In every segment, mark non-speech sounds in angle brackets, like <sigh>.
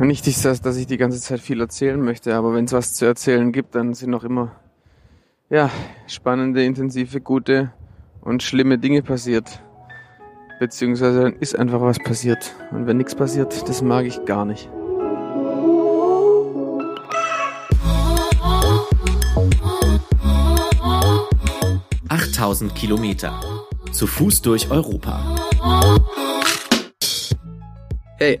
Nicht, dass, dass ich die ganze Zeit viel erzählen möchte, aber wenn es was zu erzählen gibt, dann sind noch immer ja, spannende, intensive, gute und schlimme Dinge passiert. Beziehungsweise dann ist einfach was passiert. Und wenn nichts passiert, das mag ich gar nicht. Achttausend Kilometer. Zu Fuß durch Europa. Hey,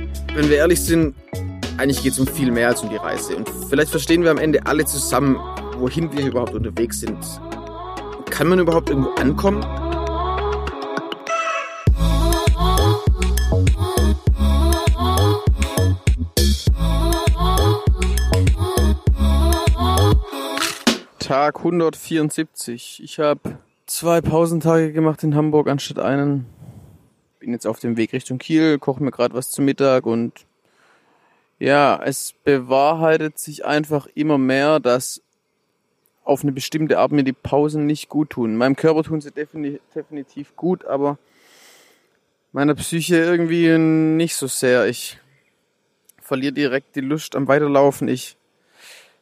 wenn wir ehrlich sind, eigentlich geht es um viel mehr als um die Reise. Und vielleicht verstehen wir am Ende alle zusammen, wohin wir überhaupt unterwegs sind. Kann man überhaupt irgendwo ankommen? Tag 174. Ich habe zwei Pausentage gemacht in Hamburg anstatt einen bin jetzt auf dem Weg Richtung Kiel, koche mir gerade was zum Mittag und ja, es bewahrheitet sich einfach immer mehr, dass auf eine bestimmte Art mir die Pausen nicht gut tun. Meinem Körper tun sie definitiv gut, aber meiner Psyche irgendwie nicht so sehr. Ich verliere direkt die Lust am Weiterlaufen. Ich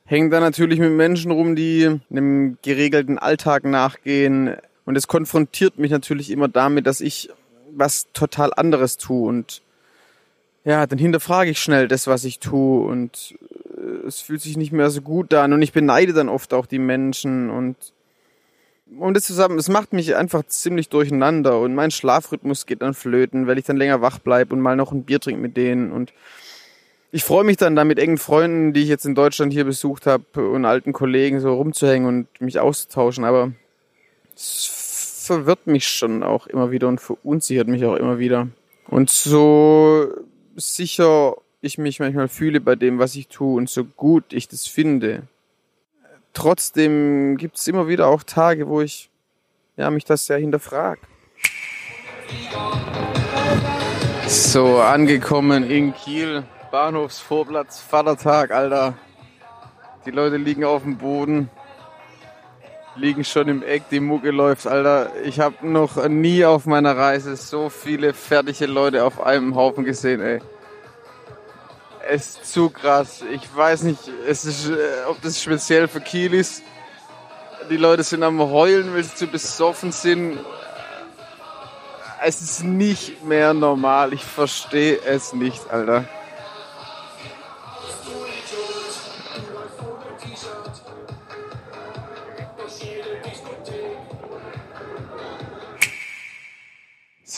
hänge da natürlich mit Menschen rum, die einem geregelten Alltag nachgehen. Und es konfrontiert mich natürlich immer damit, dass ich was total anderes tue und ja, dann hinterfrage ich schnell das, was ich tue und äh, es fühlt sich nicht mehr so gut an und ich beneide dann oft auch die Menschen und und das zusammen, es macht mich einfach ziemlich durcheinander und mein Schlafrhythmus geht dann flöten, weil ich dann länger wach bleibe und mal noch ein Bier trinke mit denen und ich freue mich dann da mit engen Freunden, die ich jetzt in Deutschland hier besucht habe und alten Kollegen so rumzuhängen und mich auszutauschen, aber es verwirrt mich schon auch immer wieder und verunsichert mich auch immer wieder. Und so sicher ich mich manchmal fühle bei dem, was ich tue und so gut ich das finde. Trotzdem gibt es immer wieder auch Tage, wo ich ja, mich das sehr hinterfrage. So, angekommen in Kiel, Bahnhofsvorplatz, Vatertag, Alter. Die Leute liegen auf dem Boden liegen schon im Eck, die Mucke läuft, Alter. Ich habe noch nie auf meiner Reise so viele fertige Leute auf einem Haufen gesehen, ey. Es ist zu krass. Ich weiß nicht, es ist, äh, ob das speziell für Kiel ist. Die Leute sind am Heulen, weil sie zu besoffen sind. Es ist nicht mehr normal. Ich verstehe es nicht, Alter.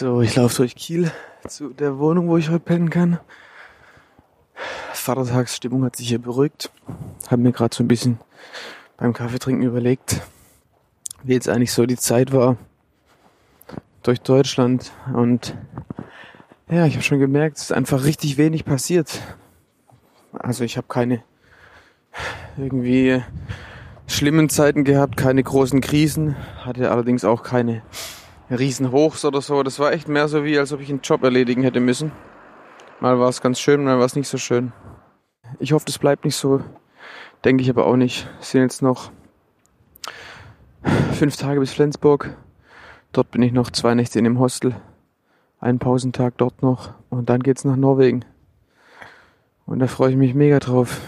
So, ich laufe durch Kiel zu der Wohnung, wo ich heute pennen kann. Vatertagsstimmung hat sich hier beruhigt. Habe mir gerade so ein bisschen beim Kaffeetrinken überlegt, wie jetzt eigentlich so die Zeit war durch Deutschland. Und ja, ich habe schon gemerkt, es ist einfach richtig wenig passiert. Also ich habe keine irgendwie schlimmen Zeiten gehabt, keine großen Krisen, hatte allerdings auch keine Riesenhochs oder so. Das war echt mehr so wie, als ob ich einen Job erledigen hätte müssen. Mal war es ganz schön, mal war es nicht so schön. Ich hoffe, das bleibt nicht so. Denke ich aber auch nicht. Es sind jetzt noch fünf Tage bis Flensburg. Dort bin ich noch zwei Nächte in dem Hostel. Einen Pausentag dort noch. Und dann geht's nach Norwegen. Und da freue ich mich mega drauf.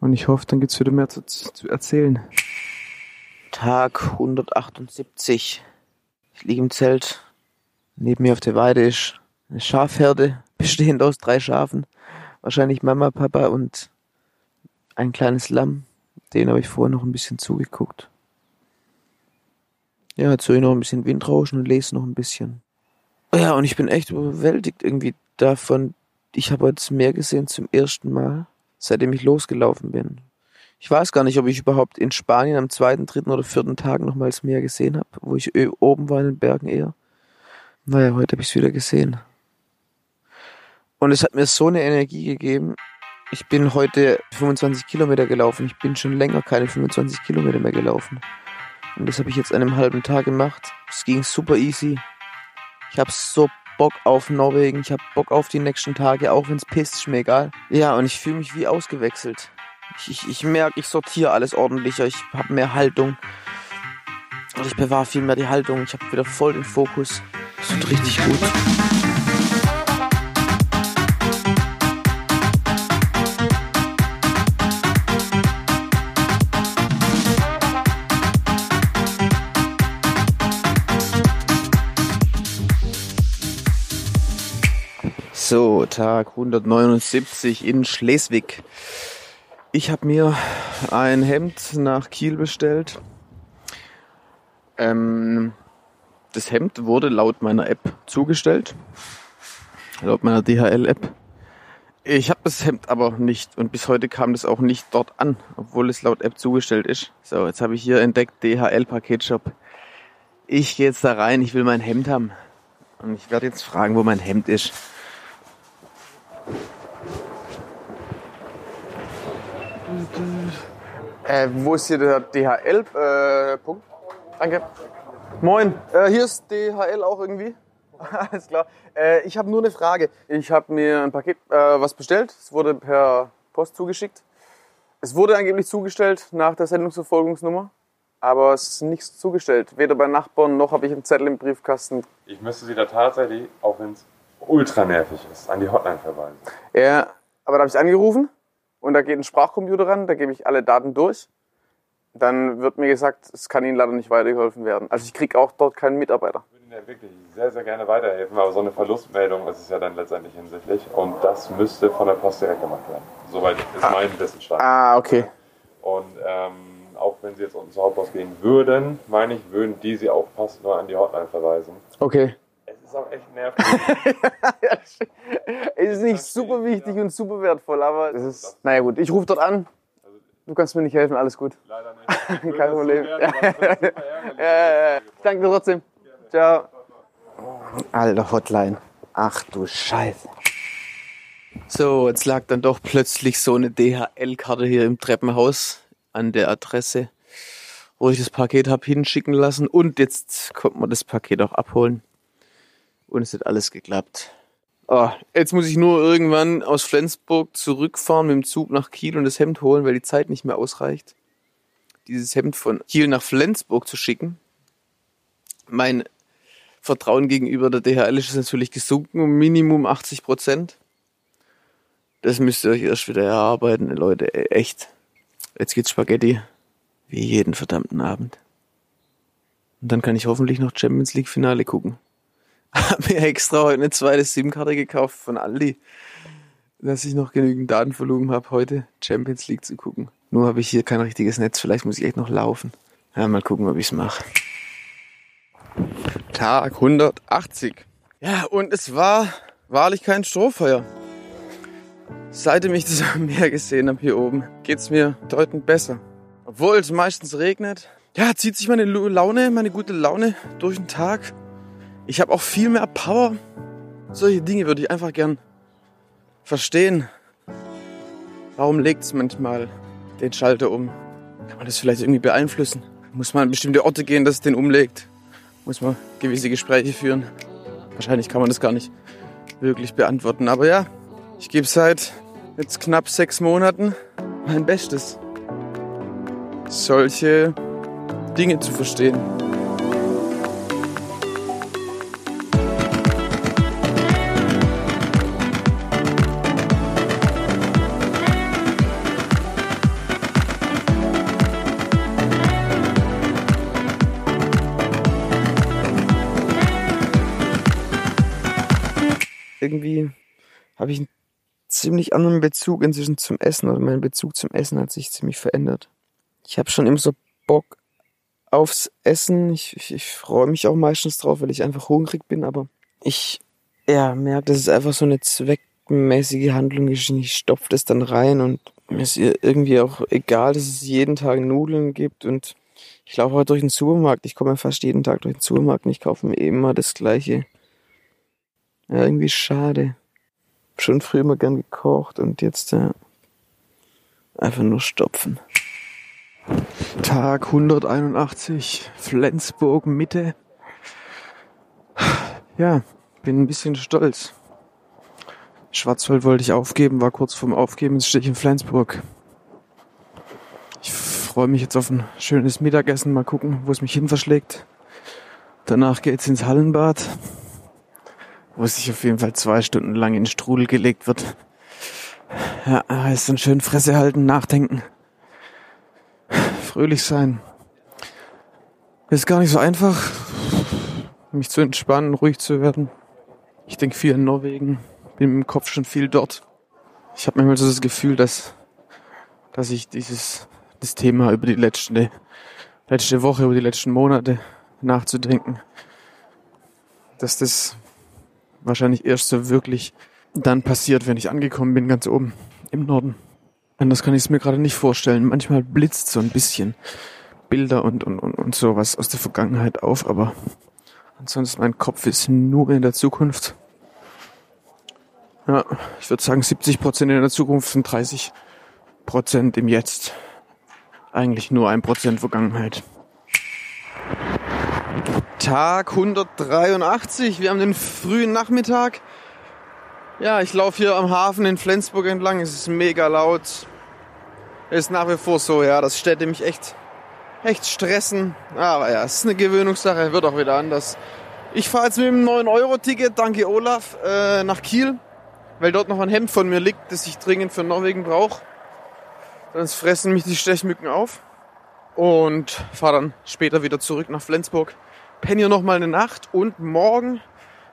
Und ich hoffe, dann gibt's wieder mehr zu, zu erzählen. Tag 178. Ich liege im Zelt. Neben mir auf der Weide ist eine Schafherde, <laughs> bestehend aus drei Schafen. Wahrscheinlich Mama, Papa und ein kleines Lamm. Den habe ich vorher noch ein bisschen zugeguckt. Ja, jetzt höre ich noch ein bisschen Windrauschen und lese noch ein bisschen. Ja, und ich bin echt überwältigt irgendwie davon. Ich habe jetzt mehr gesehen zum ersten Mal, seitdem ich losgelaufen bin. Ich weiß gar nicht, ob ich überhaupt in Spanien am zweiten, dritten oder vierten Tag nochmals mehr gesehen habe, wo ich oben war in den Bergen eher. Naja, heute habe ich es wieder gesehen. Und es hat mir so eine Energie gegeben. Ich bin heute 25 Kilometer gelaufen. Ich bin schon länger keine 25 Kilometer mehr gelaufen. Und das habe ich jetzt an einem halben Tag gemacht. Es ging super easy. Ich habe so Bock auf Norwegen. Ich habe Bock auf die nächsten Tage, auch wenn es pisst, ist mir egal. Ja, und ich fühle mich wie ausgewechselt. Ich, ich, ich merke, ich sortiere alles ordentlicher. Ich habe mehr Haltung. Ich bewahre viel mehr die Haltung. Ich habe wieder voll den Fokus. Das tut richtig gut. So, Tag 179 in Schleswig. Ich habe mir ein Hemd nach Kiel bestellt. Ähm, das Hemd wurde laut meiner App zugestellt. Laut meiner DHL-App. Ich habe das Hemd aber nicht und bis heute kam das auch nicht dort an, obwohl es laut App zugestellt ist. So, jetzt habe ich hier entdeckt DHL-Paketshop. Ich gehe jetzt da rein, ich will mein Hemd haben. Und ich werde jetzt fragen, wo mein Hemd ist. Äh, wo ist hier der DHL-Punkt? Äh, Danke. Moin, äh, hier ist DHL auch irgendwie. <laughs> Alles klar. Äh, ich habe nur eine Frage. Ich habe mir ein Paket äh, was bestellt. Es wurde per Post zugeschickt. Es wurde angeblich zugestellt nach der Sendungsverfolgungsnummer. Aber es ist nichts zugestellt. Weder bei Nachbarn noch habe ich einen Zettel im Briefkasten. Ich müsste Sie da tatsächlich, auch wenn es ultra nervig ist, an die Hotline verweisen. Ja, aber da habe ich angerufen und da geht ein Sprachcomputer ran, da gebe ich alle Daten durch. Dann wird mir gesagt, es kann Ihnen leider nicht weitergeholfen werden. Also ich kriege auch dort keinen Mitarbeiter. Ich würde Ihnen ja wirklich sehr, sehr gerne weiterhelfen, aber so eine Verlustmeldung ist es ja dann letztendlich hinsichtlich und das müsste von der Post direkt gemacht werden. Soweit ist ah. mein Wissensstand. Ah, okay. Und ähm, auch wenn Sie jetzt unten zur Hauptpost gehen würden, meine ich, würden die Sie auch fast nur an die Hotline verweisen. Okay ist auch echt nervig. <laughs> es ist nicht super wichtig und super wertvoll, aber es ist, naja gut, ich rufe dort an. Also, du kannst mir nicht helfen, alles gut. Leider nicht. <laughs> Kein Problem. <laughs> ja, ja, ja. Danke dir trotzdem. Ciao. Alter Hotline. Ach du Scheiße. So, jetzt lag dann doch plötzlich so eine DHL-Karte hier im Treppenhaus an der Adresse, wo ich das Paket habe hinschicken lassen. Und jetzt kommt man das Paket auch abholen. Und es hat alles geklappt. Oh, jetzt muss ich nur irgendwann aus Flensburg zurückfahren mit dem Zug nach Kiel und das Hemd holen, weil die Zeit nicht mehr ausreicht, dieses Hemd von Kiel nach Flensburg zu schicken. Mein Vertrauen gegenüber der DHL ist natürlich gesunken um Minimum 80 Prozent. Das müsst ihr euch erst wieder erarbeiten, Leute. Echt. Jetzt gibt's Spaghetti. Wie jeden verdammten Abend. Und dann kann ich hoffentlich noch Champions League Finale gucken habe mir extra heute eine zweite SIM-Karte gekauft von Aldi, dass ich noch genügend Datenvolumen habe, heute Champions League zu gucken. Nur habe ich hier kein richtiges Netz, vielleicht muss ich echt noch laufen. Ja, mal gucken, ob ich es mache. Tag 180. Ja, und es war wahrlich kein Strohfeuer. Seitdem ich das Meer gesehen habe hier oben, geht's mir deutend besser. Obwohl es meistens regnet, ja, zieht sich meine Laune, meine gute Laune durch den Tag. Ich habe auch viel mehr Power. Solche Dinge würde ich einfach gern verstehen. Warum legt es manchmal den Schalter um? Kann man das vielleicht irgendwie beeinflussen? Muss man an bestimmte Orte gehen, dass es den umlegt? Muss man gewisse Gespräche führen? Wahrscheinlich kann man das gar nicht wirklich beantworten. Aber ja, ich gebe seit jetzt knapp sechs Monaten mein Bestes, solche Dinge zu verstehen. Irgendwie habe ich einen ziemlich anderen Bezug inzwischen zum Essen oder mein Bezug zum Essen hat sich ziemlich verändert. Ich habe schon immer so Bock aufs Essen. Ich, ich, ich freue mich auch meistens drauf, weil ich einfach hungrig bin, aber ich ja, merke, das ist einfach so eine zweckmäßige Handlung. Ich stopfe das dann rein und mir ist irgendwie auch egal, dass es jeden Tag Nudeln gibt und ich laufe heute durch den Supermarkt. Ich komme fast jeden Tag durch den Supermarkt und ich kaufe mir immer das gleiche ja, irgendwie schade. schon früher immer gern gekocht und jetzt äh, einfach nur stopfen. Tag 181, Flensburg Mitte. Ja, bin ein bisschen stolz. Schwarzwald wollte ich aufgeben, war kurz vorm Aufgeben, jetzt stehe ich in Flensburg. Ich freue mich jetzt auf ein schönes Mittagessen, mal gucken, wo es mich hin verschlägt. Danach geht's ins Hallenbad, wo sich auf jeden Fall zwei Stunden lang in Strudel gelegt wird. Ja, heißt dann schön Fresse halten, nachdenken, fröhlich sein. Ist gar nicht so einfach, mich zu entspannen, ruhig zu werden. Ich denke viel in Norwegen, bin im Kopf schon viel dort. Ich habe manchmal so das Gefühl, dass, dass ich dieses das Thema über die letzte, letzte Woche, über die letzten Monate nachzudenken, dass das wahrscheinlich erst so wirklich dann passiert, wenn ich angekommen bin, ganz oben im Norden. Anders kann ich es mir gerade nicht vorstellen. Manchmal blitzt so ein bisschen Bilder und, und, und, und sowas aus der Vergangenheit auf, aber ansonsten mein Kopf ist nur in der Zukunft. Ja, ich würde sagen 70 Prozent in der Zukunft und 30 Prozent im Jetzt. Eigentlich nur ein Prozent Vergangenheit. Tag 183. Wir haben den frühen Nachmittag. Ja, ich laufe hier am Hafen in Flensburg entlang. Es ist mega laut. Ist nach wie vor so, ja. Das stellte mich echt, echt stressen. Aber ja, es ist eine Gewöhnungssache. Wird auch wieder anders. Ich fahre jetzt mit dem 9-Euro-Ticket, danke Olaf, äh, nach Kiel. Weil dort noch ein Hemd von mir liegt, das ich dringend für Norwegen brauche. Sonst fressen mich die Stechmücken auf. Und fahre dann später wieder zurück nach Flensburg penne hier nochmal eine Nacht und morgen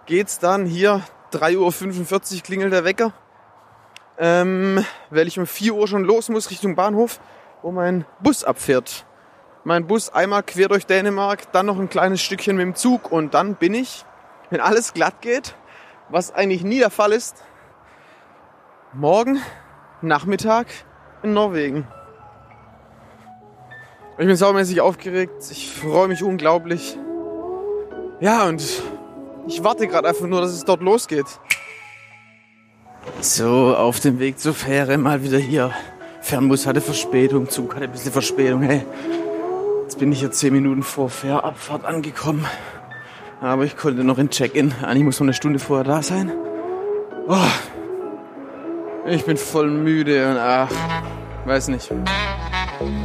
geht's dann hier 3.45 Uhr klingelt der Wecker. Ähm, weil ich um 4 Uhr schon los muss Richtung Bahnhof, wo mein Bus abfährt. Mein Bus einmal quer durch Dänemark, dann noch ein kleines Stückchen mit dem Zug und dann bin ich, wenn alles glatt geht, was eigentlich nie der Fall ist, morgen Nachmittag in Norwegen. Ich bin saumäßig aufgeregt, ich freue mich unglaublich. Ja, und ich warte gerade einfach nur, dass es dort losgeht. So, auf dem Weg zur Fähre mal wieder hier. Fernbus hatte Verspätung, Zug hatte ein bisschen Verspätung. Hey, jetzt bin ich ja zehn Minuten vor Fährabfahrt angekommen. Aber ich konnte noch in Check-in. Eigentlich muss man eine Stunde vorher da sein. Oh, ich bin voll müde und ach, weiß nicht.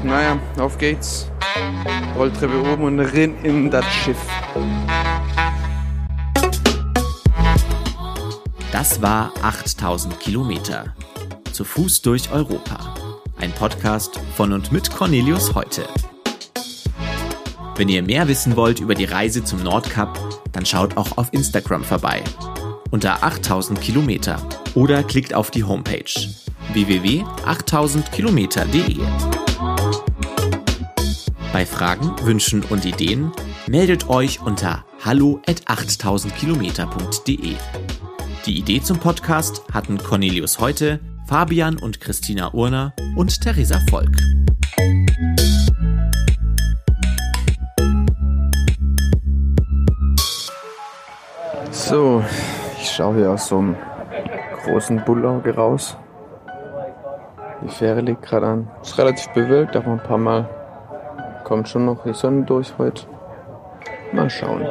Naja, auf geht's. Rolltreppe oben und rein in das Schiff. Das war 8000 Kilometer. Zu Fuß durch Europa. Ein Podcast von und mit Cornelius heute. Wenn ihr mehr wissen wollt über die Reise zum Nordkap, dann schaut auch auf Instagram vorbei. Unter 8000 Kilometer oder klickt auf die Homepage www.8000kilometer.de. Bei Fragen, Wünschen und Ideen meldet euch unter hallo at 8000kilometer.de. Die Idee zum Podcast hatten Cornelius Heute, Fabian und Christina Urner und Theresa Volk. So, ich schaue hier aus so einem großen Bullauge raus. Die Fähre liegt gerade an. Ist relativ bewölkt, aber ein paar Mal kommt schon noch die Sonne durch heute. Mal schauen.